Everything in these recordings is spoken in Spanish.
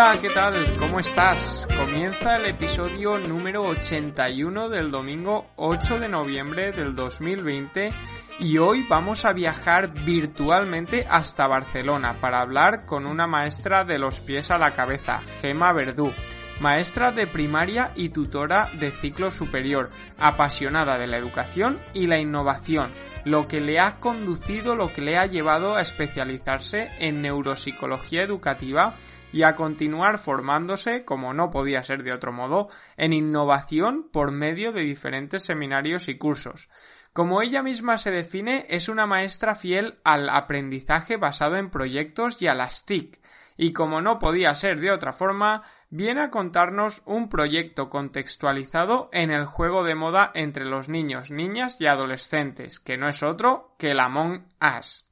Hola, ¿qué tal? ¿Cómo estás? Comienza el episodio número 81 del domingo 8 de noviembre del 2020 y hoy vamos a viajar virtualmente hasta Barcelona para hablar con una maestra de los pies a la cabeza, Gema Verdú maestra de primaria y tutora de ciclo superior, apasionada de la educación y la innovación, lo que le ha conducido, lo que le ha llevado a especializarse en neuropsicología educativa y a continuar formándose, como no podía ser de otro modo, en innovación por medio de diferentes seminarios y cursos. Como ella misma se define, es una maestra fiel al aprendizaje basado en proyectos y a las TIC, y como no podía ser de otra forma, viene a contarnos un proyecto contextualizado en el juego de moda entre los niños, niñas y adolescentes, que no es otro que el Among Us.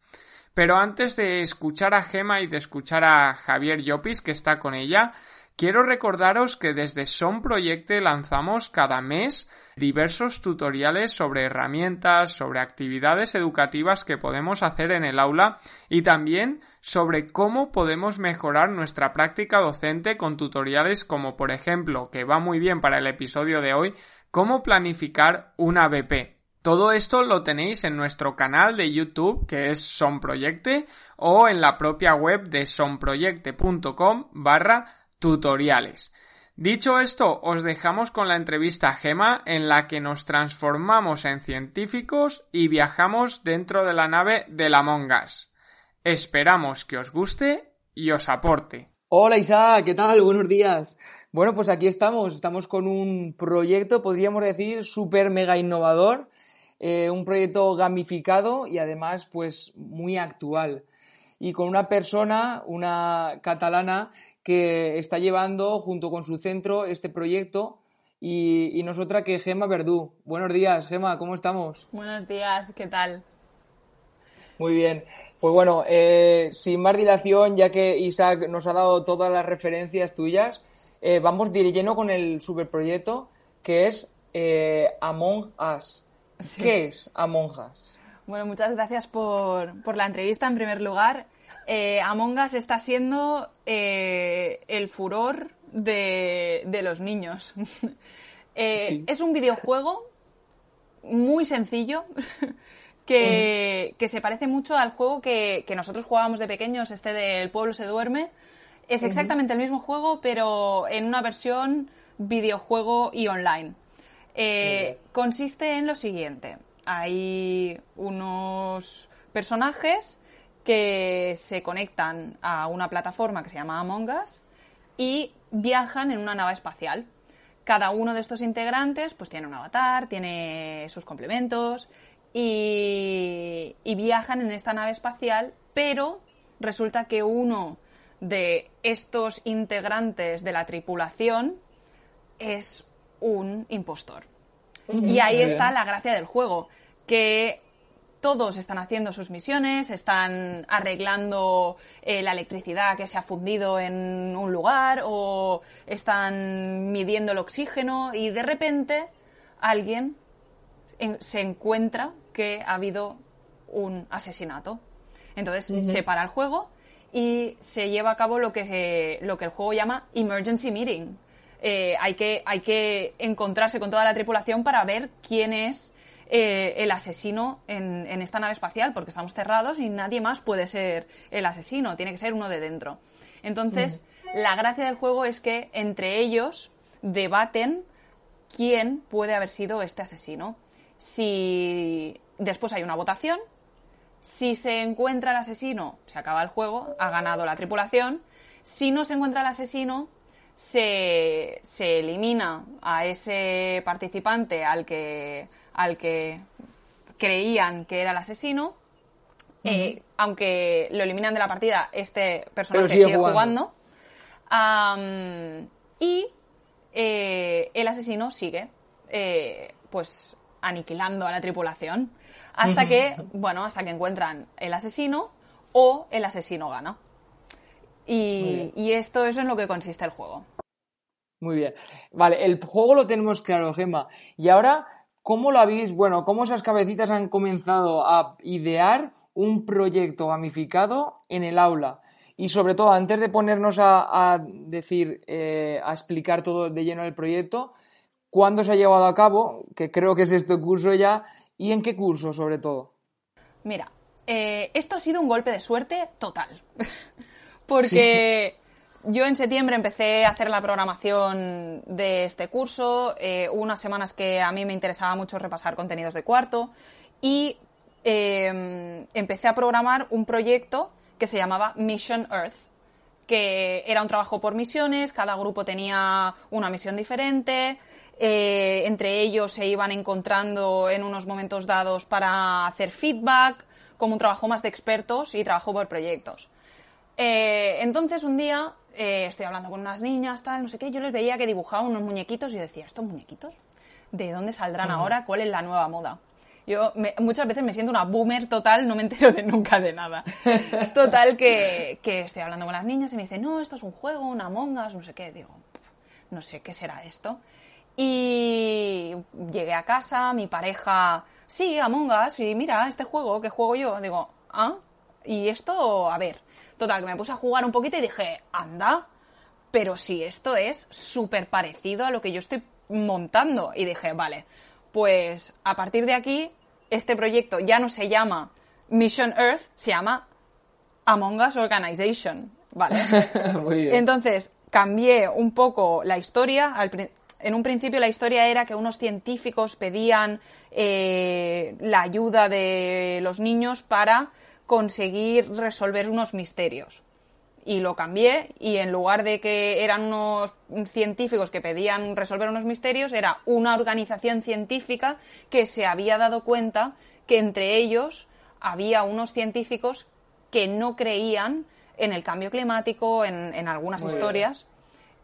Pero antes de escuchar a Gema y de escuchar a Javier Llopis, que está con ella, quiero recordaros que desde Son Proyecte lanzamos cada mes diversos tutoriales sobre herramientas, sobre actividades educativas que podemos hacer en el aula y también sobre cómo podemos mejorar nuestra práctica docente con tutoriales como por ejemplo, que va muy bien para el episodio de hoy, cómo planificar una BP. Todo esto lo tenéis en nuestro canal de YouTube que es Sonproyecte o en la propia web de sonproyecte.com barra tutoriales. Dicho esto, os dejamos con la entrevista a Gema en la que nos transformamos en científicos y viajamos dentro de la nave de la Mongas. Esperamos que os guste y os aporte. Hola Isa, ¿qué tal? Buenos días. Bueno, pues aquí estamos, estamos con un proyecto, podríamos decir, súper mega innovador eh, un proyecto gamificado y además pues muy actual. Y con una persona, una catalana, que está llevando junto con su centro este proyecto y, y nosotras que Gema Verdú. Buenos días, Gema, ¿cómo estamos? Buenos días, ¿qué tal? Muy bien. Pues bueno, eh, sin más dilación, ya que Isaac nos ha dado todas las referencias tuyas, eh, vamos de lleno con el superproyecto que es Among Us. ¿Qué es Among Us? Bueno, muchas gracias por, la entrevista en primer lugar. Eh, Among Us está siendo eh, el furor de, los niños. Eh, es un videojuego muy sencillo que, se parece mucho al juego que, nosotros jugábamos de pequeños, este del pueblo se duerme. Es exactamente el mismo juego, pero en una versión videojuego y online. Eh, consiste en lo siguiente. Hay unos personajes que se conectan a una plataforma que se llama Among Us y viajan en una nave espacial. Cada uno de estos integrantes pues tiene un avatar, tiene sus complementos y, y viajan en esta nave espacial, pero resulta que uno de estos integrantes de la tripulación es un impostor. Y ahí está la gracia del juego, que todos están haciendo sus misiones, están arreglando eh, la electricidad que se ha fundido en un lugar o están midiendo el oxígeno y de repente alguien se encuentra que ha habido un asesinato. Entonces se para el juego y se lleva a cabo lo que, lo que el juego llama emergency meeting, eh, hay, que, hay que encontrarse con toda la tripulación para ver quién es eh, el asesino en, esta nave espacial, porque estamos cerrados y nadie más puede ser el asesino, tiene que ser uno de dentro. Entonces, mm. la gracia del juego es que entre ellos debaten quién puede haber sido este asesino. Si después hay una votación, si se encuentra el asesino, se acaba el juego, ha ganado la tripulación. Si no se encuentra el asesino, se, se elimina a ese participante al que, al que creían que era el asesino. Eh, aunque lo eliminan de la partida, este personaje sigue, jugando. y eh, el asesino sigue. Eh, pues aniquilando a la tripulación. Hasta que, bueno, hasta que encuentran el asesino o el asesino gana. Y, y esto es en lo que consiste el juego. Muy bien. Vale, el juego lo tenemos claro, Gemma. Y ahora, ¿cómo lo habéis, bueno, cómo esas cabecitas han comenzado a idear un proyecto gamificado en el aula? Y sobre todo, antes de ponernos a, decir, eh, a explicar todo de lleno el proyecto, ¿cuándo se ha llevado a cabo? Que creo que es este curso ya, y en qué curso, sobre todo. Mira, eh, esto ha sido un golpe de suerte total. Porque yo en septiembre empecé a hacer la programación de este curso. Eh, hubo unas semanas que a mí me interesaba mucho repasar contenidos de cuarto y em, empecé a programar un proyecto que se llamaba Mission Earth, que era un trabajo por misiones, cada grupo tenía una misión diferente, eh, entre ellos se iban encontrando en unos momentos dados para hacer feedback, como un trabajo más de expertos y trabajo por proyectos. Eh, entonces un día eh, estoy hablando con unas niñas, tal, no sé qué, yo les veía que dibujaban unos muñequitos y yo decía, ¿estos muñequitos? ¿De dónde saldrán ahora? ¿Cuál es la nueva moda? Yo muchas veces me siento una boomer total, no me entero de nunca de nada. Total que, que estoy hablando con las niñas y me dicen, no, esto es un juego, una mongas, no sé qué. Digo, no sé qué será esto. Y llegué a casa, mi pareja, sí, Among Us, y mira, este juego, ¿qué juego yo? Digo, ah, y esto, a ver, Total, que me puse a jugar un poquito y dije, anda, pero si esto es súper parecido a lo que yo estoy montando. Y dije, vale, pues a partir de aquí, este proyecto ya no se llama Mission Earth, se llama Among Us Organization. Vale. Entonces, cambié un poco la historia. en un principio la historia era que unos científicos pedían eh, la ayuda de los niños para conseguir resolver unos misterios. Y lo cambié y en lugar de que eran unos científicos que pedían resolver unos misterios, era una organización científica que se había dado cuenta que entre ellos había unos científicos que no creían en el cambio climático, en, algunas historias.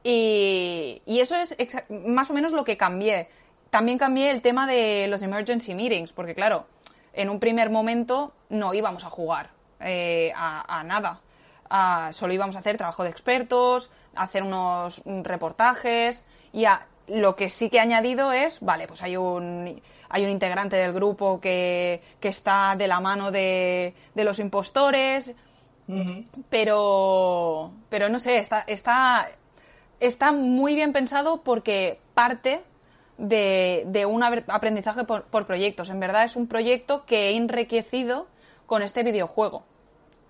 Y, y, eso es más o menos lo que cambié. También cambié el tema de los emergency meetings, porque claro, en un primer momento no íbamos a jugar eh, a, nada. solo íbamos a hacer trabajo de expertos, hacer unos reportajes y lo que sí que he añadido es, vale, pues hay un, hay un integrante del grupo que, está de la mano de, los impostores, pero, pero no sé, está, está, está muy bien pensado porque parte de, un aprendizaje por, proyectos. En verdad es un proyecto que he enriquecido con este videojuego.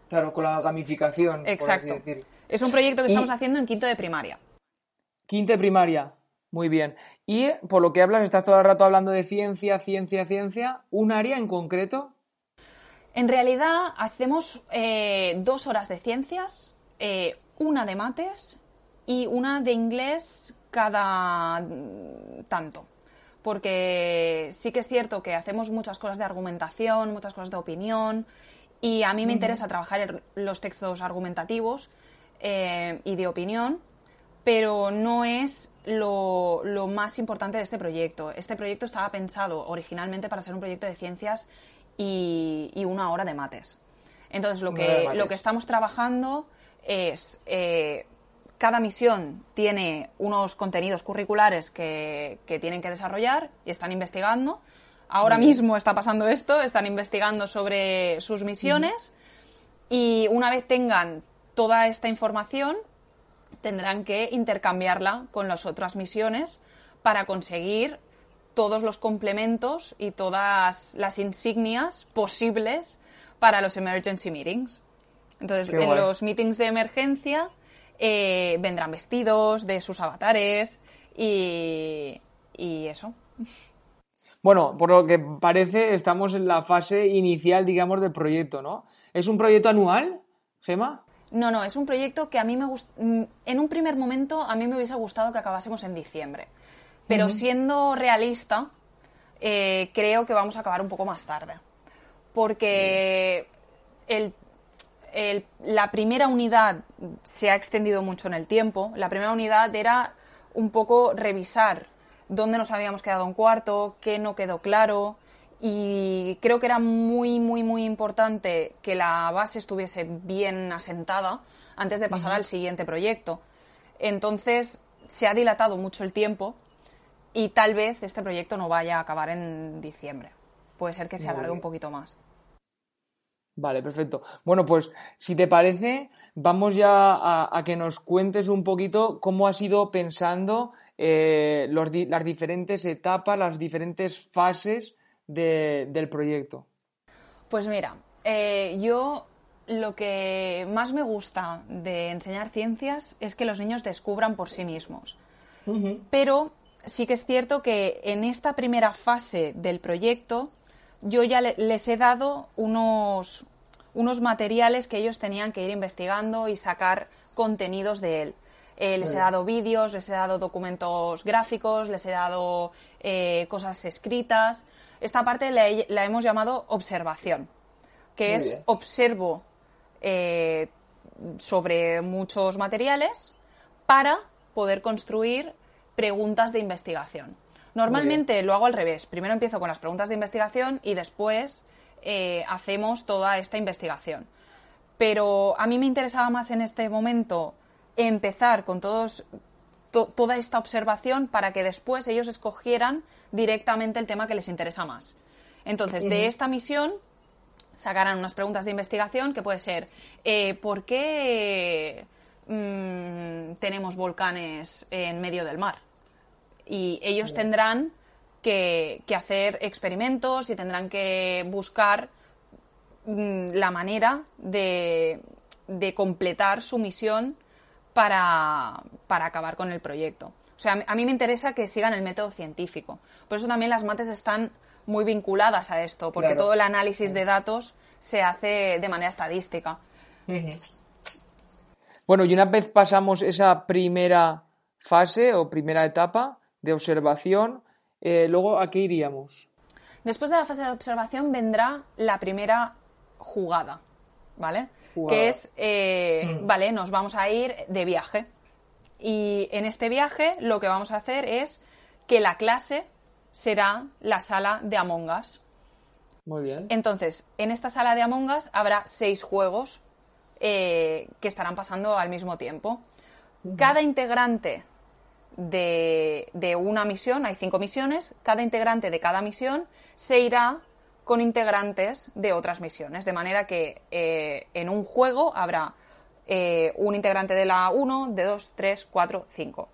Claro, con la gamificación. Exacto. Es un proyecto que estamos haciendo en quinto de primaria. Quinto de primaria. Muy bien. Y por lo que hablas, estás todo el rato hablando de ciencia, ciencia, ciencia. ¿Un área en concreto? En realidad hacemos eh, dos horas de ciencias, eh, una de mates y una de inglés cada tanto. Porque sí que es cierto que hacemos muchas cosas de argumentación, muchas cosas de opinión, y a mí me interesa trabajar los textos argumentativos eh, y de opinión, pero no es lo, más importante de este proyecto. Este proyecto estaba pensado originalmente para ser un proyecto de ciencias y, una hora de mates. Entonces, lo que, lo que estamos trabajando es eh, cada misión tiene unos contenidos curriculares que, tienen que desarrollar y están investigando. Ahora mismo está pasando esto, están investigando sobre sus misiones y una vez tengan toda esta información tendrán que intercambiarla con las otras misiones para conseguir todos los complementos y todas las insignias posibles para los emergency meetings. Entonces, en los meetings de emergencia eh, vendrán vestidos de sus avatares y, eso. Bueno, por lo que parece, estamos en la fase inicial, digamos, del proyecto, ¿no? ¿Es un proyecto anual, Gema? No, no, es un proyecto que a mí me gusta. Mm, en un primer momento, a mí me hubiese gustado que acabásemos en diciembre. Pero siendo realista, eh, creo que vamos a acabar un poco más tarde. Porque el la primera unidad se ha extendido mucho en el tiempo. La primera unidad era un poco revisar dónde nos habíamos quedado en cuarto, qué no quedó claro. Y creo que era muy, muy, muy importante que la base estuviese bien asentada antes de pasar al siguiente proyecto. Entonces, se ha dilatado mucho el tiempo y tal vez este proyecto no vaya a acabar en diciembre. Puede ser que se alargue un poquito más. Vale, perfecto. Bueno, pues si te parece, vamos ya a, que nos cuentes un poquito cómo has ido pensando eh, las diferentes etapas, las diferentes fases del proyecto. Pues mira, eh, yo lo que más me gusta de enseñar ciencias es que los niños descubran por sí mismos. Pero sí que es cierto que en esta primera fase del proyecto yo ya les he dado unos, unos materiales que ellos tenían que ir investigando y sacar contenidos de él. Eh, les he dado vídeos, les he dado documentos gráficos, les he dado eh, cosas escritas. Esta parte la, hemos llamado observación, que es observo eh, sobre muchos materiales para poder construir preguntas de investigación. Normalmente lo hago al revés. Primero empiezo con las preguntas de investigación y después eh, hacemos toda esta investigación. Pero a mí me interesaba más en este momento empezar con todos, toda esta observación para que después ellos escogieran directamente el tema que les interesa más. Entonces, de esta misión sacarán unas preguntas de investigación que puede ser eh, ¿por qué mm, tenemos volcanes en medio del mar? Y ellos tendrán que, hacer experimentos y tendrán que buscar mm, la manera de, completar su misión para, acabar con el proyecto. O sea, a mí me interesa que sigan el método científico. Por eso también las mates están muy vinculadas a esto, porque todo el análisis de datos se hace de manera estadística. Bueno, y una vez pasamos esa primera fase o primera etapa de observación, eh, luego, ¿a qué iríamos? Después de la fase de observación vendrá la primera jugada, ¿vale? Que es, eh, mm. vale, nos vamos a ir de viaje. Y en este viaje lo que vamos a hacer es que la clase será la sala de Among Us. Muy bien. Entonces, en esta sala de Among Us habrá seis juegos eh, que estarán pasando al mismo tiempo. Cada integrante de, una misión, hay cinco misiones, cada integrante de cada misión se irá con integrantes de otras misiones, de manera que eh, en un juego habrá eh, un integrante de la 1, de 2, 3, 4, 5.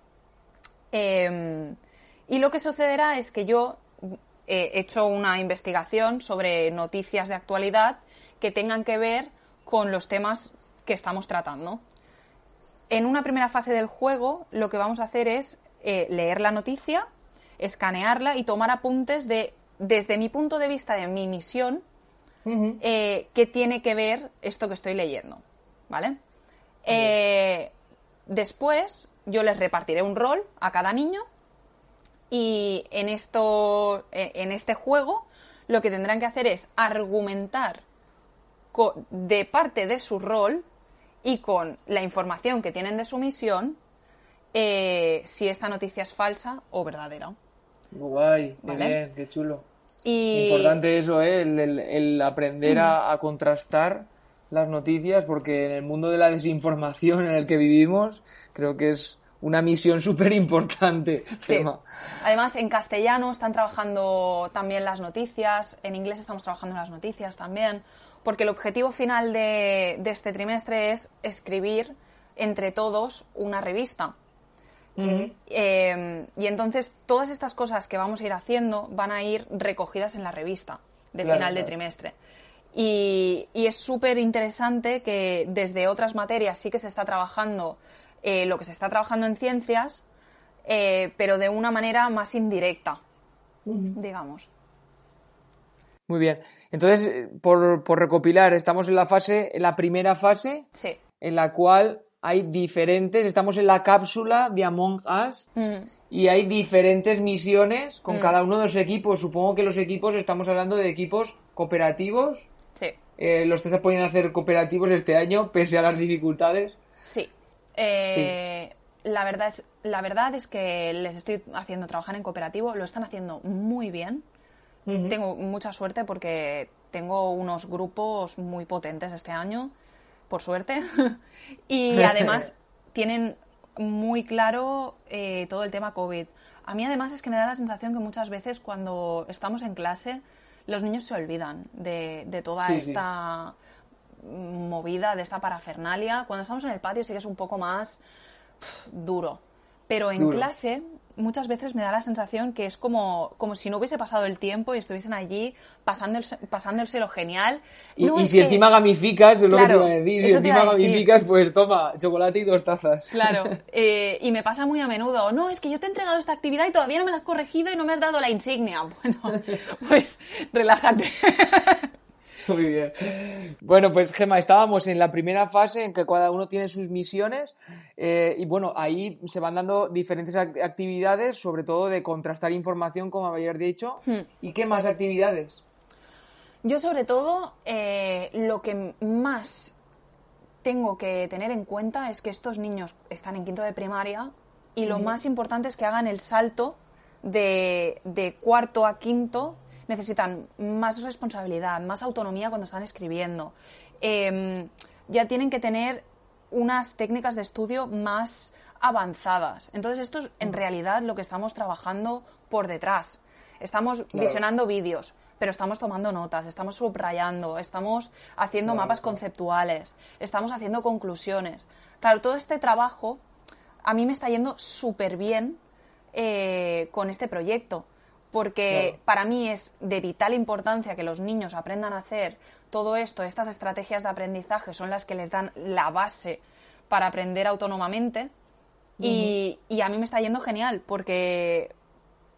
y lo que sucederá es que yo he hecho una investigación sobre noticias de actualidad que tengan que ver con los temas que estamos tratando en una primera fase del juego lo que vamos a hacer es eh, leer la noticia, escanearla y tomar apuntes de, desde mi punto de vista de mi misión, eh, qué tiene que ver esto que estoy leyendo. ¿Vale? Eh, después yo les repartiré un rol a cada niño y en, esto, en este juego lo que tendrán que hacer es argumentar de parte de su rol y con la información que tienen de su misión eh, si esta noticia es falsa o verdadera. Guay, qué bien, qué chulo. Importante eso, ¿eh? el, aprender a, contrastar las noticias, porque en el mundo de la desinformación en el que vivimos, creo que es una misión súper importante. Además, en castellano están trabajando también las noticias, en inglés estamos trabajando las noticias también porque el objetivo final de, este trimestre es escribir entre todos una revista. Eh, y entonces todas estas cosas que vamos a ir haciendo van a ir recogidas en la revista del final de trimestre. Y, es súper interesante que desde otras materias sí que se está trabajando eh, lo que se está trabajando en ciencias, eh, pero de una manera más indirecta, digamos. Muy bien. Entonces, eh, por, recopilar, estamos en la fase, en la primera fase, en la cual hay diferentes, estamos en la cápsula de Among Us mm. y hay diferentes misiones con mm. cada uno de los equipos. Supongo que los equipos, estamos hablando de equipos cooperativos. Sí. Eh, ¿Los estás poniendo a hacer cooperativos este año, pese a las dificultades? Sí. Eh, la verdad, es, la verdad es que les estoy haciendo trabajar en cooperativo, lo están haciendo muy bien. Tengo mucha suerte porque tengo unos grupos muy potentes este año, por suerte. y además tienen muy claro eh, todo el tema COVID. A mí además es que me da la sensación que muchas veces cuando estamos en clase los niños se olvidan de, toda esta movida, de esta parafernalia. Cuando estamos en el patio sí que es un poco más duro. Pero en clase muchas veces me da la sensación que es como, como si no hubiese pasado el tiempo y estuviesen allí pasando pasándoselo genial. y, si encima gamificas, es lo que te iba a decir, si encima gamificas, pues toma, chocolate y dos tazas. Claro, eh, y me pasa muy a menudo, no, es que yo te he entregado esta actividad y todavía no me la has corregido y no me has dado la insignia. Bueno, pues relájate. Muy bien. Bueno, pues Gema, estábamos en la primera fase en que cada uno tiene sus misiones eh, y bueno, ahí se van dando diferentes actividades, sobre todo de contrastar información, como habéis dicho. Hmm. ¿Y qué más actividades? Yo sobre todo eh, lo que más tengo que tener en cuenta es que estos niños están en quinto de primaria y lo más importante es que hagan el salto de, de cuarto a quinto necesitan más responsabilidad, más autonomía cuando están escribiendo. Em, ya tienen que tener unas técnicas de estudio más avanzadas. Entonces, esto es en realidad lo que estamos trabajando por detrás. Estamos visionando vídeos, pero estamos tomando notas, estamos subrayando, estamos haciendo mapas conceptuales, estamos haciendo conclusiones. Claro, todo este trabajo a mí me está yendo súper bien eh, con este proyecto porque para mí es de vital importancia que los niños aprendan a hacer todo esto, estas estrategias de aprendizaje son las que les dan la base para aprender autónomamente y, a mí me está yendo genial porque,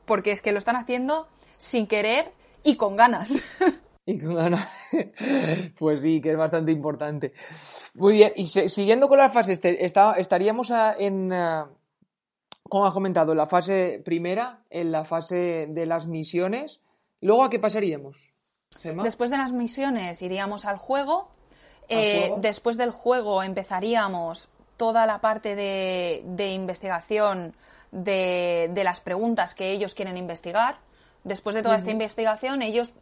porque es que lo están haciendo sin querer y con ganas. Y con ganas. Pues sí, que es bastante importante. Muy bien, y siguiendo con las fases, estaríamos en, como has comentado, en la fase primera, en la fase de las misiones. Luego, ¿a qué pasaríamos? Después de las misiones iríamos al juego. Eh, después del juego empezaríamos toda la parte de, investigación de, las preguntas que ellos quieren investigar. Después de toda esta investigación, ellos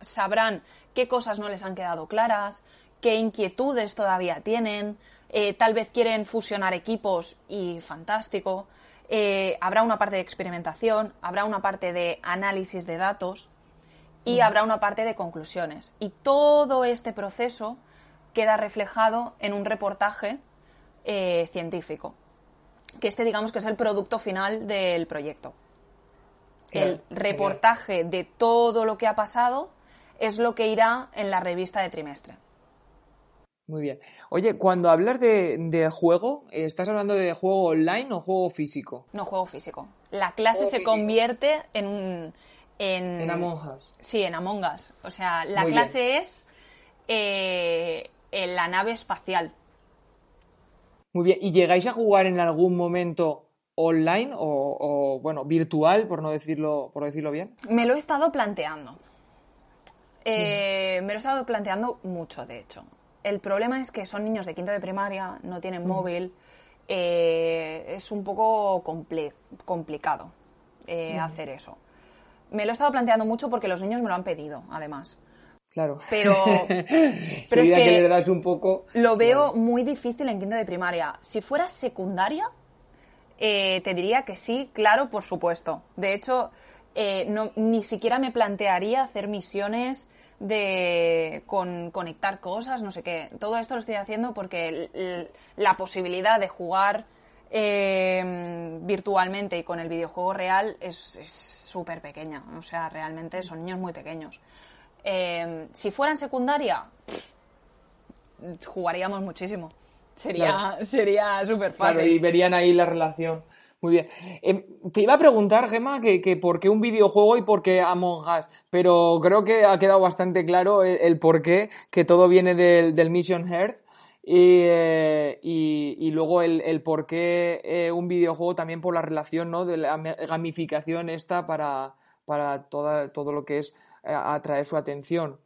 sabrán qué cosas no les han quedado claras, qué inquietudes todavía tienen, eh, tal vez quieren fusionar equipos y fantástico. Eh, habrá una parte de experimentación, habrá una parte de análisis de datos y habrá una parte de conclusiones. Y todo este proceso queda reflejado en un reportaje eh, científico, que este digamos que es el producto final del proyecto. el reportaje de todo lo que ha pasado es lo que irá en la revista de trimestre. Muy bien. Oye, cuando hablas de, juego, ¿estás hablando de juego online o juego físico? No, juego físico. La clase se convierte en un... En, Among Us. Sí, en Among Us. O sea, la clase es eh, en la nave espacial. Muy bien. ¿Y llegáis a jugar en algún momento online o, bueno, virtual, por no decirlo, por decirlo bien? Me lo he estado planteando. Eh, me lo he estado planteando mucho, de hecho el problema es que son niños de quinto de primaria, no tienen mm. móvil, eh, es un poco complicado eh, mm. hacer eso. Me lo he estado planteando mucho porque los niños me lo han pedido, además. Claro. Pero, pero es que, un poco... lo veo muy difícil en quinto de primaria. Si fuera secundaria, eh, te diría que sí, claro, por supuesto. De hecho, no, ni siquiera me plantearía hacer misiones de con, conectar cosas, no sé qué. Todo esto lo estoy haciendo porque la posibilidad de jugar eh, virtualmente y con el videojuego real es súper pequeña. O sea, realmente son niños muy pequeños. Eh, si fueran secundaria, jugaríamos muchísimo. Sería, sería súper fácil. y verían ahí la relación. Muy bien. Em, te iba a preguntar, Gemma, que, por qué un videojuego y por qué Among Us, pero creo que ha quedado bastante claro el, por qué, que todo viene del, Mission Earth eh, y, luego el, por qué eh, un videojuego también por la relación ¿no? de la gamificación esta para, para toda, todo lo que es eh, atraer su atención.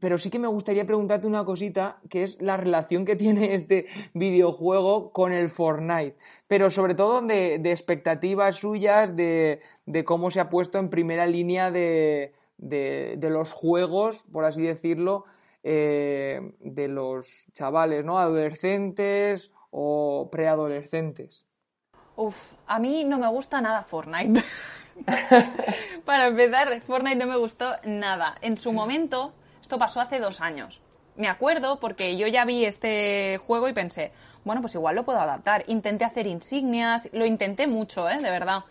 Pero sí que me gustaría preguntarte una cosita, que es la relación que tiene este videojuego con el Fortnite, pero sobre todo de, expectativas suyas, de, cómo se ha puesto en primera línea de, los juegos, por así decirlo, eh, de los chavales, ¿no? Adolescentes o preadolescentes. Uf, a mí no me gusta nada Fortnite. Para empezar, Fortnite no me gustó nada. En su momento, esto pasó hace dos años. Me acuerdo porque yo ya vi este juego y pensé, bueno, pues igual lo puedo adaptar. Intenté hacer insignias, lo intenté mucho, ¿eh? De verdad.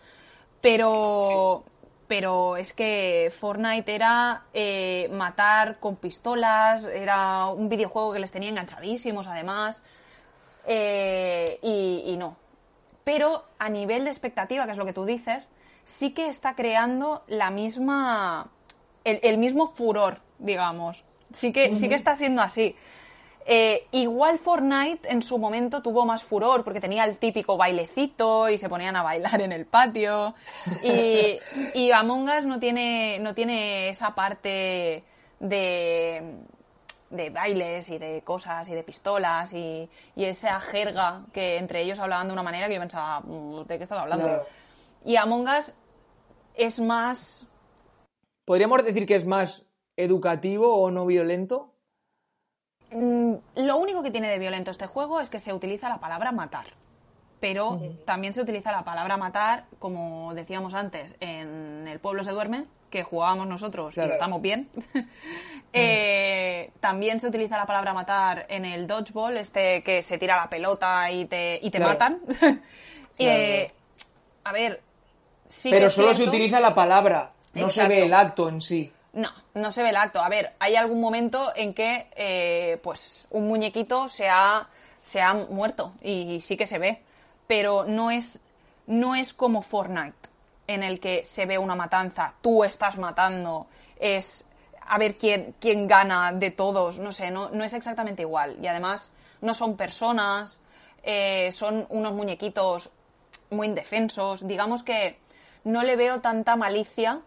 Pero, pero es que Fortnite era eh, matar con pistolas, era un videojuego que les tenía enganchadísimos además. Eh, y, no. Pero a nivel de expectativa, que es lo que tú dices, sí que está creando la misma. el, mismo furor, digamos. Sí que, sí que está siendo así. Eh, igual Fortnite en su momento tuvo más furor porque tenía el típico bailecito y se ponían a bailar en el patio. Y, y Among Us no tiene, no tiene esa parte de, de bailes y de cosas y de pistolas y, esa jerga que entre ellos hablaban de una manera que yo pensaba, ¿de qué estás hablando? Y Among Us es más... ¿Podríamos decir que es más educativo o no violento? Mm, lo único que tiene de violento este juego es que se utiliza la palabra matar. Pero también se utiliza la palabra matar, como decíamos antes, en El pueblo se duerme, que jugábamos nosotros y estamos bien. Eh, también se utiliza la palabra matar en el dodgeball, este que se tira la pelota y te, y te matan. Eh, a ver, sí Pero solo se utiliza la palabra, no se ve el acto en sí. No, no se ve el acto. A ver, hay algún momento en que eh, pues un muñequito se ha, se ha muerto y sí que se ve, pero no es, no es como Fortnite en el que se ve una matanza, tú estás matando, es a ver quién, quién gana de todos, no sé, no, no es exactamente igual. Y además no son personas, eh, son unos muñequitos muy indefensos. Digamos que no le veo tanta malicia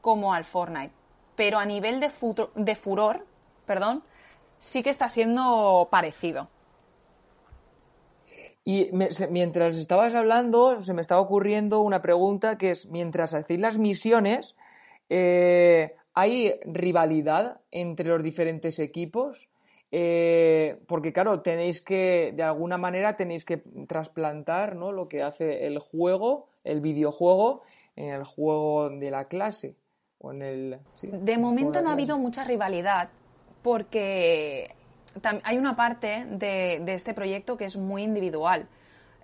como al Fortnite. Pero a nivel de, de furor, perdón, sí que está siendo parecido. Y mientras estabas hablando, se me estaba ocurriendo una pregunta que es, mientras hacéis las misiones, eh, ¿hay rivalidad entre los diferentes equipos? Eh, porque claro, tenéis que, de alguna manera, tenéis que trasplantar ¿no? lo que hace el juego, el videojuego, en el juego de la clase. O en el, de momento no ha habido mucha rivalidad, porque hay una parte de, este proyecto que es muy individual.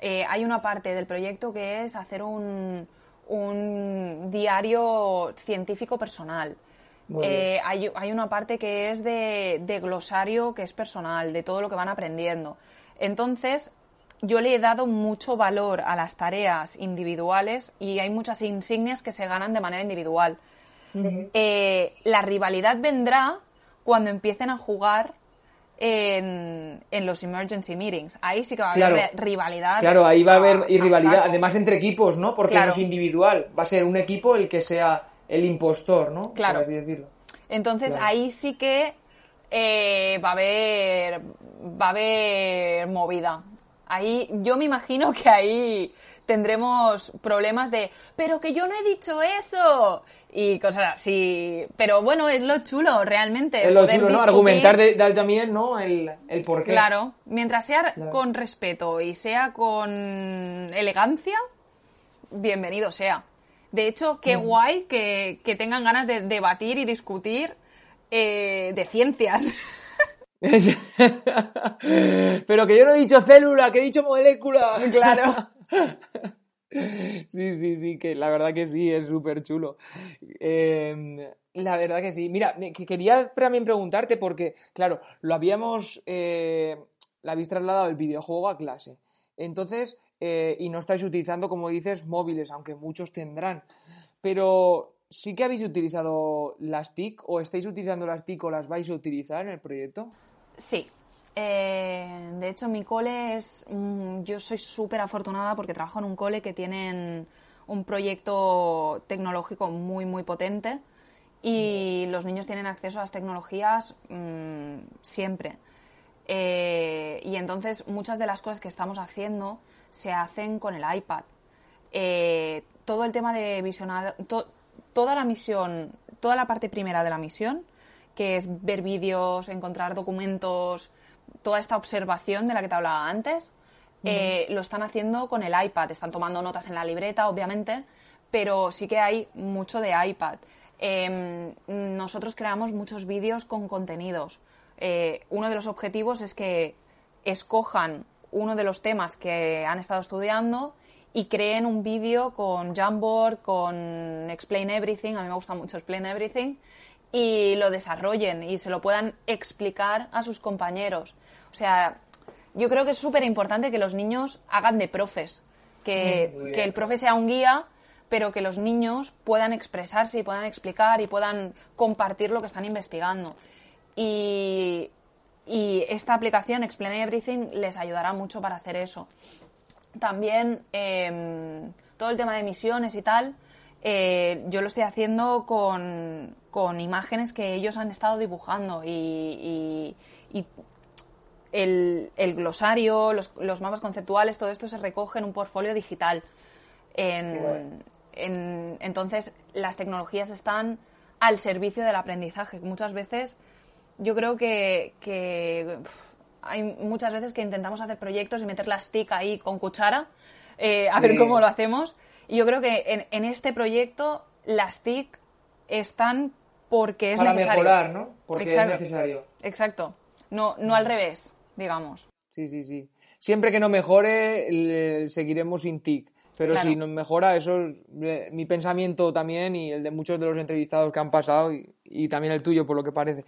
Eh, hay una parte del proyecto que es hacer un, diario científico personal. Eh, hay, una parte que es de, glosario que es personal, de todo lo que van aprendiendo. Entonces, yo le he dado mucho valor a las tareas individuales y hay muchas insignias que se ganan de manera individual. Eh, la rivalidad vendrá cuando empiecen a jugar en, los emergency meetings. Ahí sí que va a haber rivalidad. Claro, ahí va a haber rivalidad, además entre equipos, ¿no? Porque no es individual. Va a ser un equipo el que sea el impostor, ¿no? Claro. Entonces ahí sí que eh, va a haber va a haber movida. Ahí yo me imagino que ahí tendremos problemas de pero que yo no he dicho eso y cosas así. Pero bueno, es lo chulo, realmente. Es lo chulo, ¿no? Argumentar de, también, ¿no? El, el por qué. Claro, mientras sea con respeto y sea con elegancia, bienvenido sea. De hecho, qué guay que, tengan ganas de debatir y discutir eh, de ciencias. Pero que yo no he dicho célula, que he dicho molécula. Claro. Sí, sí, sí, que la verdad que sí, es súper chulo. Em, la verdad que sí. Mira, quería también preguntarte porque, claro, lo habíamos, eh, la habéis trasladado el videojuego a clase. Entonces, eh, y no estáis utilizando, como dices, móviles, aunque muchos tendrán. Pero sí que habéis utilizado las TIC o estáis utilizando las TIC o las vais a utilizar en el proyecto. Sí, eh, de hecho, mi cole es. Mm, yo soy súper afortunada porque trabajo en un cole que tienen un proyecto tecnológico muy, muy potente y los niños tienen acceso a las tecnologías mm, siempre. Eh, y entonces muchas de las cosas que estamos haciendo se hacen con el iPad. Eh, todo el tema de visionado, toda la misión, toda la parte primera de la misión, que es ver vídeos, encontrar documentos, toda esta observación de la que te hablaba antes, eh, lo están haciendo con el iPad. Están tomando notas en la libreta, obviamente, pero sí que hay mucho de iPad. Em, nosotros creamos muchos vídeos con contenidos. Eh, uno de los objetivos es que escojan uno de los temas que han estado estudiando y creen un vídeo con Jamboard, con Explain Everything, a mí me gusta mucho Explain Everything, y lo desarrollen y se lo puedan explicar a sus compañeros. O sea, yo creo que es súper importante que los niños hagan de profes, que, que el profe sea un guía pero que los niños puedan expresarse y puedan explicar y puedan compartir lo que están investigando. Y, esta aplicación, Explain Everything, les ayudará mucho para hacer eso. También em, todo el tema de misiones y tal, eh, yo lo estoy haciendo con, imágenes que ellos han estado dibujando y, el, glosario, los, los, mapas conceptuales, todo esto se recoge en un portfolio digital. En, entonces, las tecnologías están al servicio del aprendizaje. Muchas veces, yo creo que, hay muchas veces que intentamos hacer proyectos y meter las TIC ahí con cuchara, eh, a ver cómo lo hacemos. Y yo creo que en, este proyecto las TIC están porque es Para necesario. mejorar, ¿no? Porque es necesario. Exacto. No, no al revés, digamos. Sí, sí, sí. Siempre que no mejore, seguiremos sin TIC. Pero si nos mejora, eso es eh, mi pensamiento también y el de muchos de los entrevistados que han pasado y, también el tuyo, por lo que parece.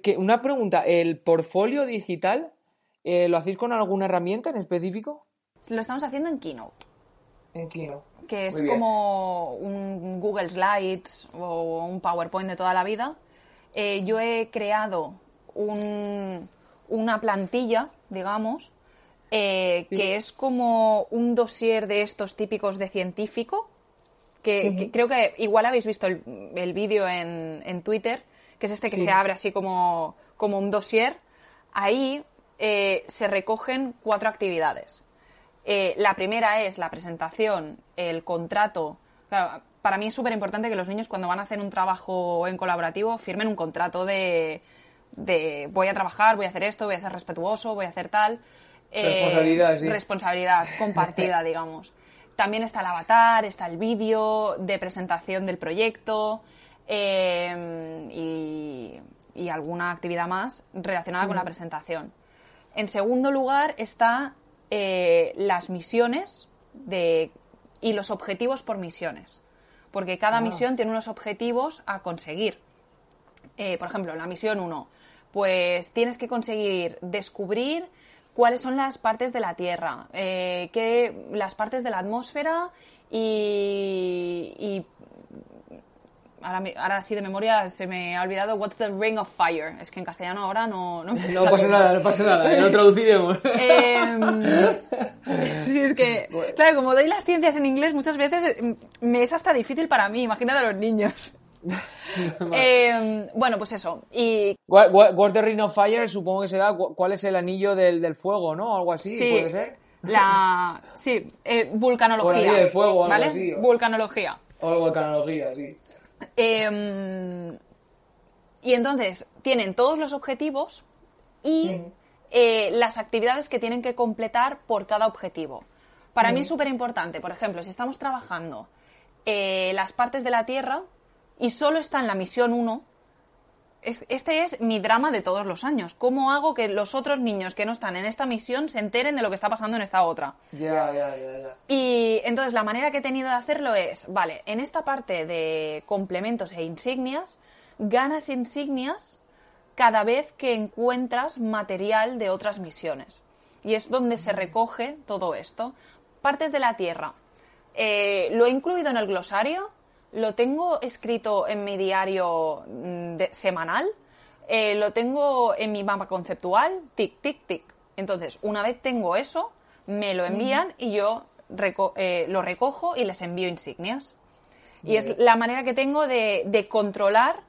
Que, una pregunta, ¿el portfolio digital eh, lo hacéis con alguna herramienta en específico? Lo estamos haciendo en Keynote. Que es como un Google Slides o un PowerPoint de toda la vida. Eh, yo he creado un, una plantilla, digamos, eh, que es como un dossier de estos típicos de científico, que, creo que igual habéis visto el, vídeo en, Twitter, que es este que se abre así como, como un dossier. Ahí eh, se recogen cuatro actividades. Eh, la primera es la presentación, el contrato. para mí es súper importante que los niños cuando van a hacer un trabajo en colaborativo firmen un contrato de, de voy a trabajar, voy a hacer esto, voy a ser respetuoso, voy a hacer tal. Responsabilidad, sí. Responsabilidad compartida, digamos. También está el avatar, está el vídeo de presentación del proyecto eh, y, alguna actividad más relacionada con la presentación. En segundo lugar está eh, las misiones de, y los objetivos por misiones. Porque cada ah. misión tiene unos objetivos a conseguir. Eh, por ejemplo, la misión 1, pues tienes que conseguir descubrir cuáles son las partes de la Tierra, eh, las partes de la atmósfera y, ahora, sí de memoria se me ha olvidado What's the Ring of Fire. Es que en castellano ahora no No, no pasa nada, no pasa nada, lo traduciremos. Em, sí, es que, claro, como doy las ciencias en inglés, muchas veces em, me es hasta difícil para mí, imagínate a los niños. Em, bueno, pues eso. Y... What's the Ring of Fire? Supongo que será cuál es el anillo del, del fuego, ¿no? Algo así, sí, ¿puede ser? La... Sí, eh, vulcanología. del fuego, ¿vale? Así, Vulcanología. O vulcanología, sí. Em, y entonces tienen todos los objetivos y mm. eh, las actividades que tienen que completar por cada objetivo. Para mí es súper importante, por ejemplo, si estamos trabajando eh, las partes de la Tierra, y solo está en la misión 1, este es mi drama de todos los años. ¿Cómo hago que los otros niños que no están en esta misión se enteren de lo que está pasando en esta otra? Ya, ya, ya, Y entonces la manera que he tenido de hacerlo es, vale, en esta parte de complementos e insignias, ganas insignias cada vez que encuentras material de otras misiones. Y es donde se recoge todo esto. Partes de la Tierra. Eh, lo he incluido en el glosario lo tengo escrito en mi diario mm, semanal, eh, lo tengo en mi mapa conceptual, tic, tic, tic. Entonces, una vez tengo eso, me lo envían y yo eh, lo recojo y les envío insignias. Y es la manera que tengo de, de controlar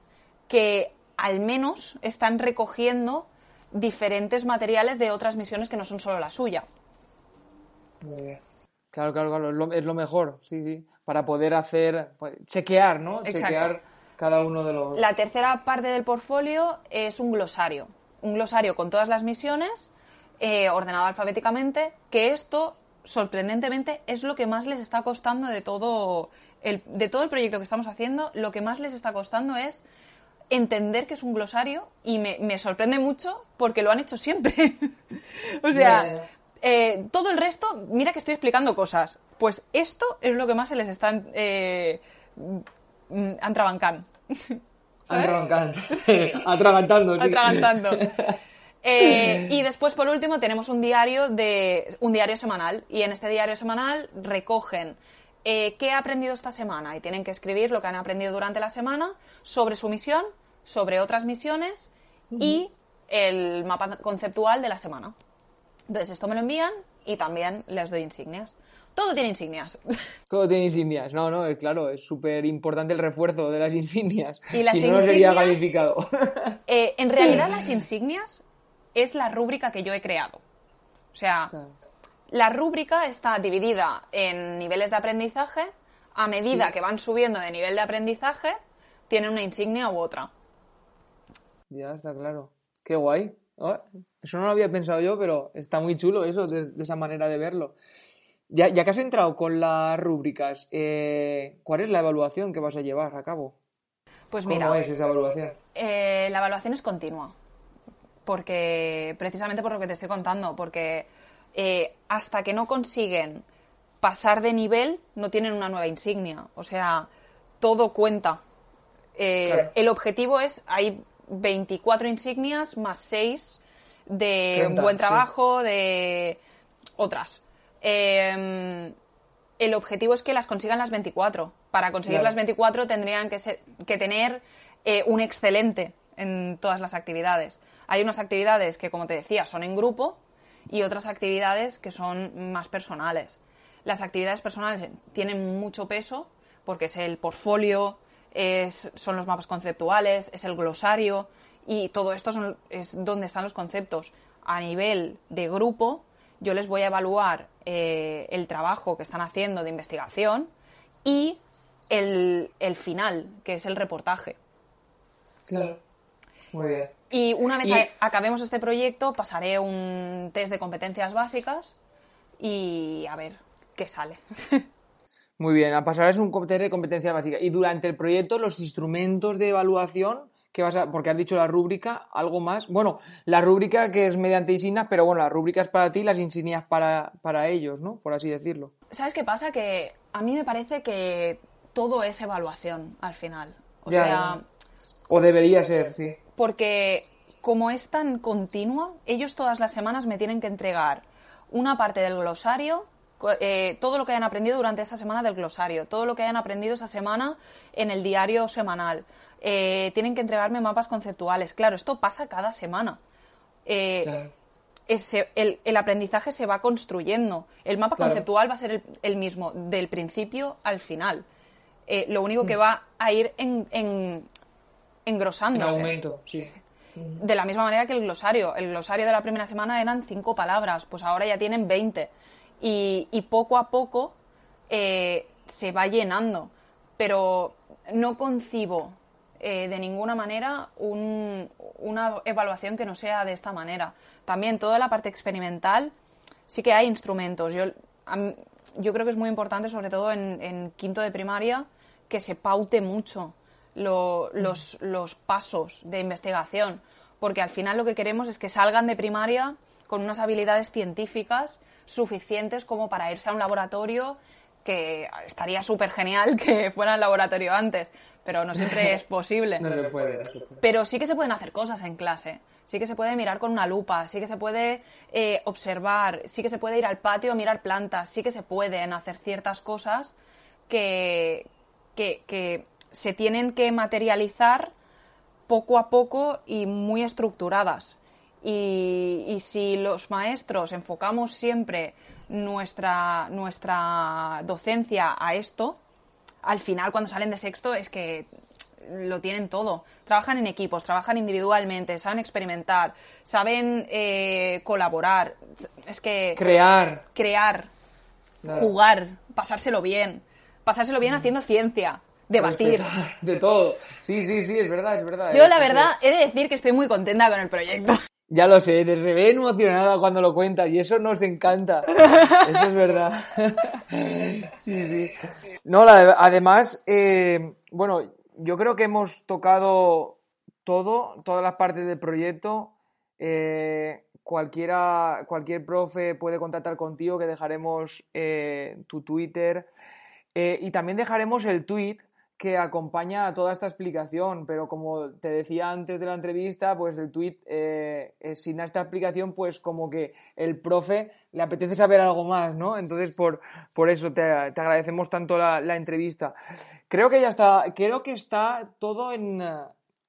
que al menos están recogiendo diferentes materiales de otras misiones que no son solo la suya. Claro, claro, claro, es lo, es lo mejor, sí, sí, para poder hacer, pues, chequear, ¿no? Exacto. Chequear cada uno de los... La tercera parte del portfolio es un glosario. Un glosario con todas las misiones, eh, ordenado alfabéticamente, que esto, sorprendentemente, es lo que más les está costando de todo, el, de todo el proyecto que estamos haciendo. Lo que más les está costando es entender que es un glosario y me, me sorprende mucho porque lo han hecho siempre. o sea, ya. Eh, todo el resto, mira que estoy explicando cosas. Pues esto es lo que más se les está eh, mm, antrabancando. Atragantando. Atragantando, sí. Atragantando. Eh, y después, por último, tenemos un diario de un diario semanal. Y en este diario semanal recogen eh, qué ha aprendido esta semana. Y tienen que escribir lo que han aprendido durante la semana sobre su misión, sobre otras misiones y el mapa conceptual de la semana. Entonces, esto me lo envían y también les doy insignias. Todo tiene insignias. Todo tiene insignias. No, no, claro, es súper importante el refuerzo de las insignias. Y las si no, no sería calificado. Eh, en realidad, las insignias es la rúbrica que yo he creado. O sea, Claro. la rúbrica está dividida en niveles de aprendizaje. A medida Sí. que van subiendo de nivel de aprendizaje, tienen una insignia u otra. Ya, está claro. Qué guay. Oh, eso no lo había pensado yo, pero está muy chulo eso, de, de esa manera de verlo. Ya, ya que has entrado con las rúbricas, eh, ¿cuál es la evaluación que vas a llevar a cabo? Pues ¿Cómo mira, es esa evaluación? eh, la evaluación es continua. Porque, precisamente por lo que te estoy contando, porque eh, hasta que no consiguen pasar de nivel, no tienen una nueva insignia. O sea, todo cuenta. Eh, Claro. El objetivo es, hay 24 insignias más 6 de 30, buen sí. trabajo, de otras. Eh, el objetivo es que las consigan las 24. Para conseguir Claro. las 24 tendrían que, ser- que tener eh, un excelente en todas las actividades. Hay unas actividades que, como te decía, son en grupo y otras actividades que son más personales. Las actividades personales tienen mucho peso porque es el portfolio, es, son los mapas conceptuales, es el glosario y todo esto son- es donde están los conceptos. A nivel de grupo, yo les voy a evaluar eh, el trabajo que están haciendo de investigación y el, el final, que es el reportaje. Claro. Muy bien. Y una vez Y- acabemos este proyecto, pasaré un test de competencias básicas y a ver qué sale. Muy bien, a pasar es un test de competencia básica. Y durante el proyecto, los instrumentos de evaluación, que vas a, porque has dicho la rúbrica, algo más. Bueno, la rúbrica que es mediante insignias, pero bueno, la rúbrica es para ti, las insignias para, para ellos, ¿no? Por así decirlo. ¿Sabes qué pasa? Que a mí me parece que todo es evaluación al final. O Ya, sea, ya. O debería ser, sí. porque como es tan continua, ellos todas las semanas me tienen que entregar una parte del glosario, eh, todo lo que hayan aprendido durante esa semana del glosario, todo lo que hayan aprendido esa semana en el diario semanal. Eh, tienen que entregarme mapas conceptuales. Claro, esto pasa cada semana. Eh, Claro. ese- el, el aprendizaje se va construyendo. El mapa Claro. conceptual va a ser el, el mismo, del principio al final. Eh, lo único Mm. que va a ir en, en- En engrosándose. aumento, sí. De la misma manera que el glosario. El glosario de la primera semana eran cinco palabras, pues ahora ya tienen 20. Y, y poco a poco eh, se va llenando. Pero no concibo eh, de ninguna manera un- una evaluación que no sea de esta manera. También toda la parte experimental, sí que hay instrumentos. Yo, mí- yo creo que es muy importante, sobre todo en, en quinto de primaria, que se paute mucho lo- los, los pasos de investigación, porque al final lo que queremos es que salgan de primaria con unas habilidades científicas suficientes como para irse a un laboratorio que estaría súper genial que fuera al laboratorio antes, pero no siempre es posible. No puede. Pero sí que se pueden hacer cosas en clase. Sí que se puede mirar con una lupa, sí que se puede eh, observar, sí que se puede ir al patio a mirar plantas, sí que se pueden hacer ciertas cosas que, que, que se tienen que materializar poco a poco y muy estructuradas. Y, y si los maestros enfocamos siempre nuestra, nuestra docencia a esto, al final cuando salen de sexto es que lo tienen todo. Trabajan en equipos, trabajan individualmente, saben experimentar, saben eh, colaborar. Es que... Crear. Crear. Jugar. Pasárselo bien. Pasárselo bien haciendo ciencia. Debatir. De todo. Sí, sí, sí, es verdad, es verdad. Yo la verdad he de decir que estoy muy contenta con el proyecto. Ya lo sé, se ve emocionada cuando lo cuentas y eso nos encanta. Eso es verdad. Sí, sí. No, además, eh, bueno, yo creo que hemos tocado todo, todas las partes del proyecto. Eh, cualquiera, cualquier profe puede contactar contigo, que dejaremos eh, tu Twitter. Y también dejaremos el tweet que acompaña a toda esta explicación, pero como te decía antes de la entrevista, pues el tweet, sin esta explicación, pues como que el profe le apetece saber algo más, ¿no? Entonces, por, por eso te, agradecemos tanto la, entrevista. Creo que ya está, creo que está todo en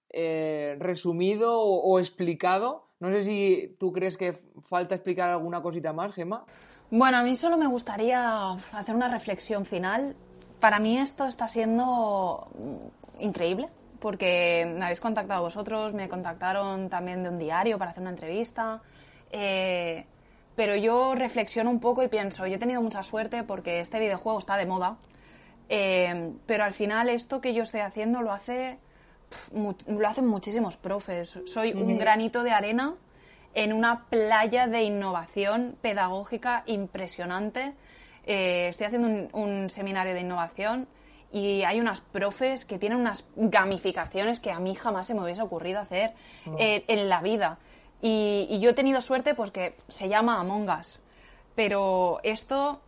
eh, resumido o, explicado. No sé si tú crees que falta explicar alguna cosita más, Gemma. Bueno, a mí solo me gustaría hacer una reflexión final. Para mí esto está siendo increíble porque me habéis contactado vosotros, me contactaron también de un diario para hacer una entrevista. Eh, pero yo reflexiono un poco y pienso, yo he tenido mucha suerte porque este videojuego está de moda, eh, pero al final esto que yo estoy haciendo lo hace lo hacen muchísimos profes. Soy un granito de arena en una playa de innovación pedagógica impresionante. Eh, estoy haciendo un, seminario de innovación y hay unas profes que tienen unas gamificaciones que a mí jamás se me hubiese ocurrido hacer oh. eh, en la vida. Y, yo he tenido suerte pues que se llama Among Us. Pero esto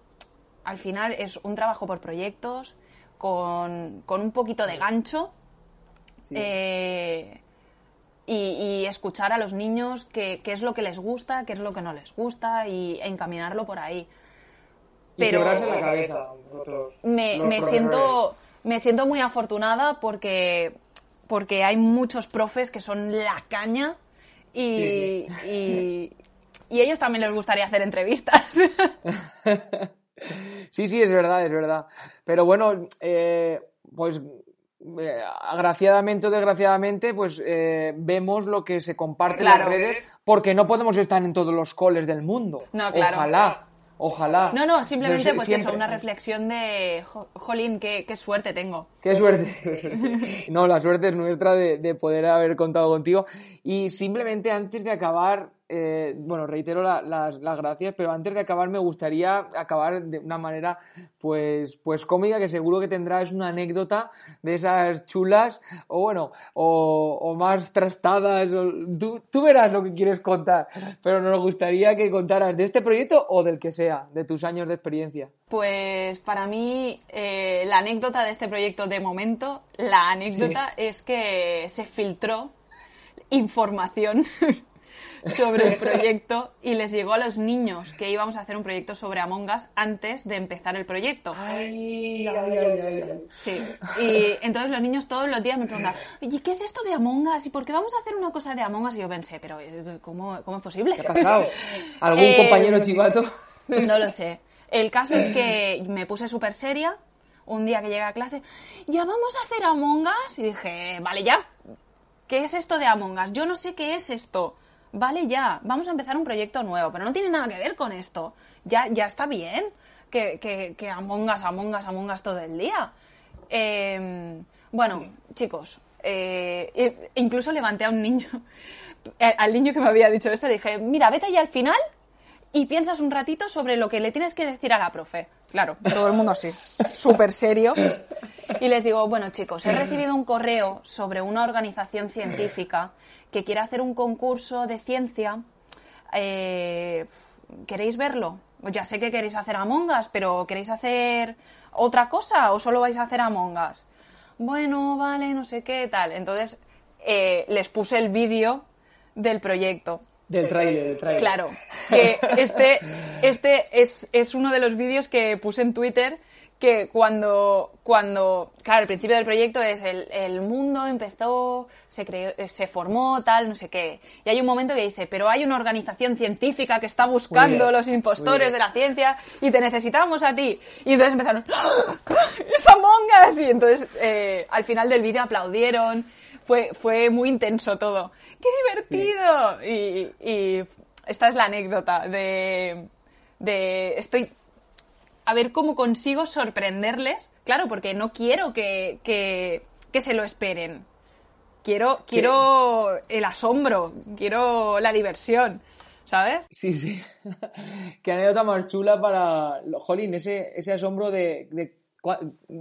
al final es un trabajo por proyectos, con, con un poquito de gancho eh, y, escuchar a los niños qué, es lo que les gusta, qué es lo que no les gusta y encaminarlo por ahí. Pero la cabeza, me, siento, me siento muy afortunada porque, porque hay muchos profes que son la caña y, y, ellos también les gustaría hacer entrevistas. Sí, sí, es verdad, es verdad. Pero bueno, eh, pues eh, agraciadamente o desgraciadamente, pues eh, vemos lo que se comparte en las redes, porque no podemos estar en todos los coles del mundo. No, claro. Ojalá. Ojalá. No, no, simplemente pues eso, una reflexión de, jolín, qué, qué suerte tengo. Qué suerte. no, la suerte es nuestra de, de poder haber contado contigo. Y simplemente antes de acabar, eh, bueno, reitero las, gracias, pero antes de acabar me gustaría acabar de una manera pues, pues cómica que seguro que tendrás una anécdota de esas chulas o bueno, o, más trastadas. tú, verás lo que quieres contar, pero nos gustaría que contaras de este proyecto o del que sea, de tus años de experiencia. Pues para mí eh, la anécdota de este proyecto de momento, la anécdota es que se filtró información sobre el proyecto y les llegó a los niños que íbamos a hacer un proyecto sobre Among Us antes de empezar el proyecto. Ay, ay, ay, sí. Y entonces los niños todos los días me preguntan, ¿y qué es esto de Among Us? ¿Y por qué vamos a hacer una cosa de Among Us? Y yo pensé, pero eh, ¿cómo, cómo es posible? ¿Qué ha pasado? ¿Algún eh, compañero chivato? No lo sé. El caso es que me puse súper seria un día que llegué a clase, ya vamos a hacer Among Us. Y dije, vale, ya. ¿Qué es esto de Among Us? Yo no sé qué es esto vale ya, vamos a empezar un proyecto nuevo, pero no tiene nada que ver con esto. Ya, ya está bien que, que, que amongas, amongas, amongas todo el día. Em, bueno, chicos, eh, incluso levanté a un niño, al niño que me había dicho esto, dije, mira, vete ya al final y piensas un ratito sobre lo que le tienes que decir a la profe. Claro, todo el mundo así, súper serio. Y les digo, bueno chicos, he recibido un correo sobre una organización científica que quiere hacer un concurso de ciencia. Eh, ¿Queréis verlo? Ya sé que queréis hacer Among Us, pero ¿queréis hacer otra cosa o solo vais a hacer Among Us? Bueno, vale, no sé qué, tal. Entonces eh, les puse el vídeo del proyecto. Del trailer, del trailer. Claro, que este, este es, es uno de los vídeos que puse en Twitter que cuando, cuando, claro, el principio del proyecto es el, el mundo empezó, se creó, eh, se formó, tal, no sé qué. Y hay un momento que dice, pero hay una organización científica que está buscando los impostores de la ciencia y te necesitamos a ti. Y entonces empezaron, ¡Ah! ¡Es Among Us! Y entonces, eh, al final del vídeo aplaudieron. Fue, fue muy intenso todo. ¡Qué divertido! Y, y esta es la anécdota de, de estoy a ver cómo consigo sorprenderles. Claro, porque no quiero que, que, se lo esperen. Quiero, quiero el asombro, quiero la diversión, ¿sabes? Sí, sí. Qué anécdota más chula para. Jolín, ese, ese asombro de.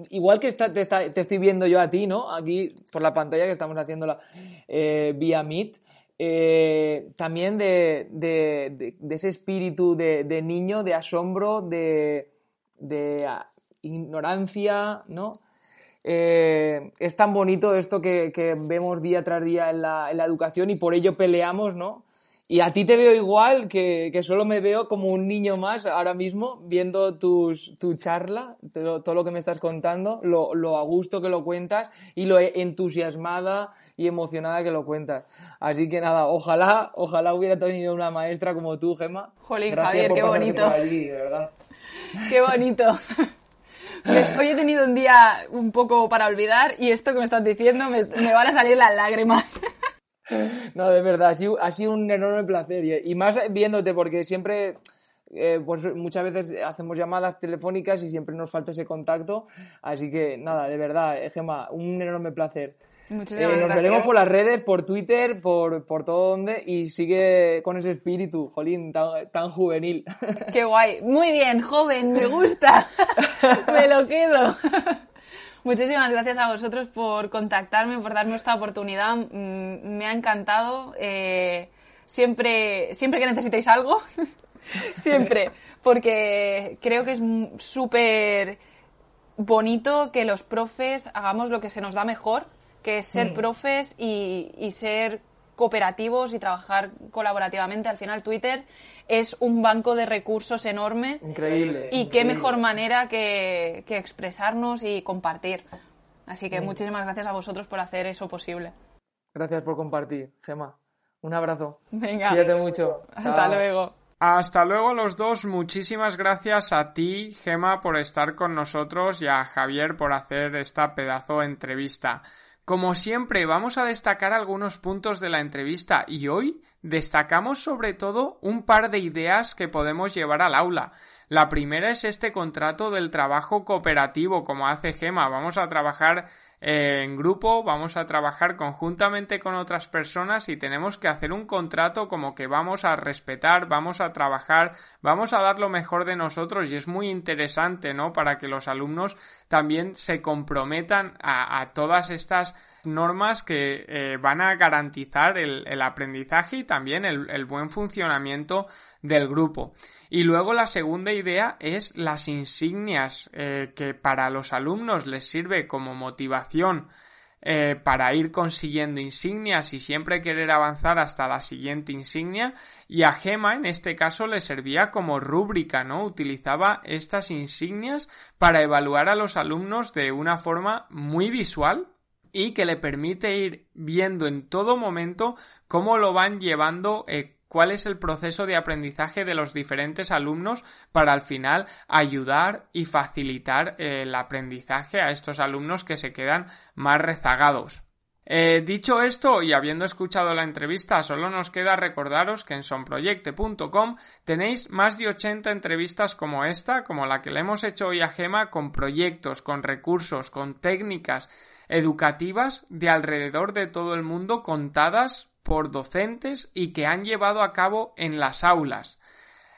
Igual que te, estoy viendo yo a ti, ¿no? Aquí por la pantalla que estamos haciéndola eh, vía Meet. Eh, también de, ese espíritu de, niño, de asombro, de, ignorancia, ¿no? Eh, es tan bonito esto que, vemos día tras día en la, educación y por ello peleamos, ¿no? Y a ti te veo igual, que, solo me veo como un niño más ahora mismo viendo tus, tu charla, todo, lo que me estás contando, lo, lo, a gusto que lo cuentas y lo entusiasmada y emocionada que lo cuentas. Así que nada, ojalá, ojalá hubiera tenido una maestra como tú, Gemma. Jolín, Javier, qué bonito. Qué bonito. Hoy he tenido un día un poco para olvidar y esto que me estás diciendo me, van a salir las lágrimas. No, de verdad, ha sido, un enorme placer y, más viéndote porque siempre, eh, pues muchas veces hacemos llamadas telefónicas y siempre nos falta ese contacto, así que nada, de verdad, Gemma, un enorme placer. Eh, nos veremos por las redes, por Twitter, por, por todo donde y sigue con ese espíritu, jolín, tan, juvenil. Qué guay. Muy bien, joven, me gusta. me lo quedo. Muchísimas gracias a vosotros por contactarme, por darme esta oportunidad. Mm, me ha encantado. Eh, siempre, siempre que necesitéis algo, siempre, porque creo que es súper bonito que los profes hagamos lo que se nos da mejor que es ser mm. profes y, ser cooperativos y trabajar colaborativamente. Al final Twitter es un banco de recursos enorme. Increíble. Y qué mejor manera que, expresarnos y compartir. Así que mm. muchísimas gracias a vosotros por hacer eso posible. Gracias por compartir, Gema. Un abrazo. Venga. Cuídate mucho. Hasta luego. Hasta luego los dos, muchísimas gracias a ti, Gema, por estar con nosotros y a Javier por hacer esta pedazo de entrevista. Como siempre, vamos a destacar algunos puntos de la entrevista y hoy destacamos sobre todo un par de ideas que podemos llevar al aula. La primera es este contrato del trabajo cooperativo, como hace Gema. Vamos a trabajar en grupo, vamos a trabajar conjuntamente con otras personas y tenemos que hacer un contrato como que vamos a respetar, vamos a trabajar, vamos a dar lo mejor de nosotros y es muy interesante, ¿no? Para que los alumnos también se comprometan a, todas estas normas que eh, van a garantizar el, aprendizaje y también el, buen funcionamiento del grupo. Y luego la segunda idea es las insignias eh, que para los alumnos les sirve como motivación eh, para ir consiguiendo insignias y siempre querer avanzar hasta la siguiente insignia y a Gema en este caso le servía como rúbrica, ¿no? Utilizaba estas insignias para evaluar a los alumnos de una forma muy visual y que le permite ir viendo en todo momento cómo lo van llevando eh, cuál es el proceso de aprendizaje de los diferentes alumnos para al final ayudar y facilitar eh, el aprendizaje a estos alumnos que se quedan más rezagados. Eh, dicho esto y habiendo escuchado la entrevista, solo nos queda recordaros que en sonproyecte.com tenéis más de 80 entrevistas como esta, como la que le hemos hecho hoy a Gema, con proyectos, con recursos, con técnicas educativas de alrededor de todo el mundo contadas por docentes y que han llevado a cabo en las aulas.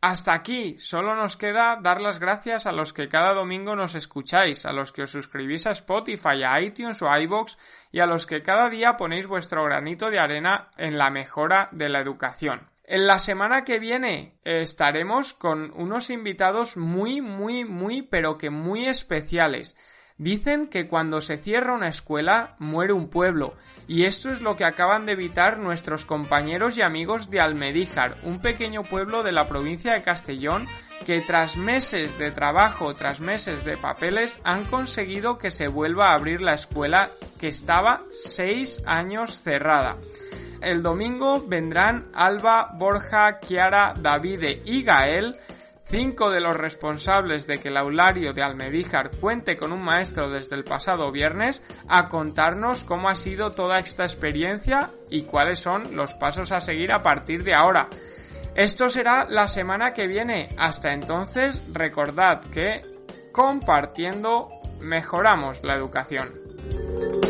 Hasta aquí, solo nos queda dar las gracias a los que cada domingo nos escucháis, a los que os suscribís a Spotify, a iTunes o a iBox y a los que cada día ponéis vuestro granito de arena en la mejora de la educación. En la semana que viene estaremos con unos invitados muy, muy, muy, pero que muy especiales. Dicen que cuando se cierra una escuela muere un pueblo, y esto es lo que acaban de evitar nuestros compañeros y amigos de Almedíjar, un pequeño pueblo de la provincia de Castellón que tras meses de trabajo, tras meses de papeles, han conseguido que se vuelva a abrir la escuela que estaba seis años cerrada. El domingo vendrán Alba, Borja, Kiara, Davide y Gael Cinco de los responsables de que el aulario de Almedíjar cuente con un maestro desde el pasado viernes a contarnos cómo ha sido toda esta experiencia y cuáles son los pasos a seguir a partir de ahora. Esto será la semana que viene. Hasta entonces, recordad que compartiendo mejoramos la educación.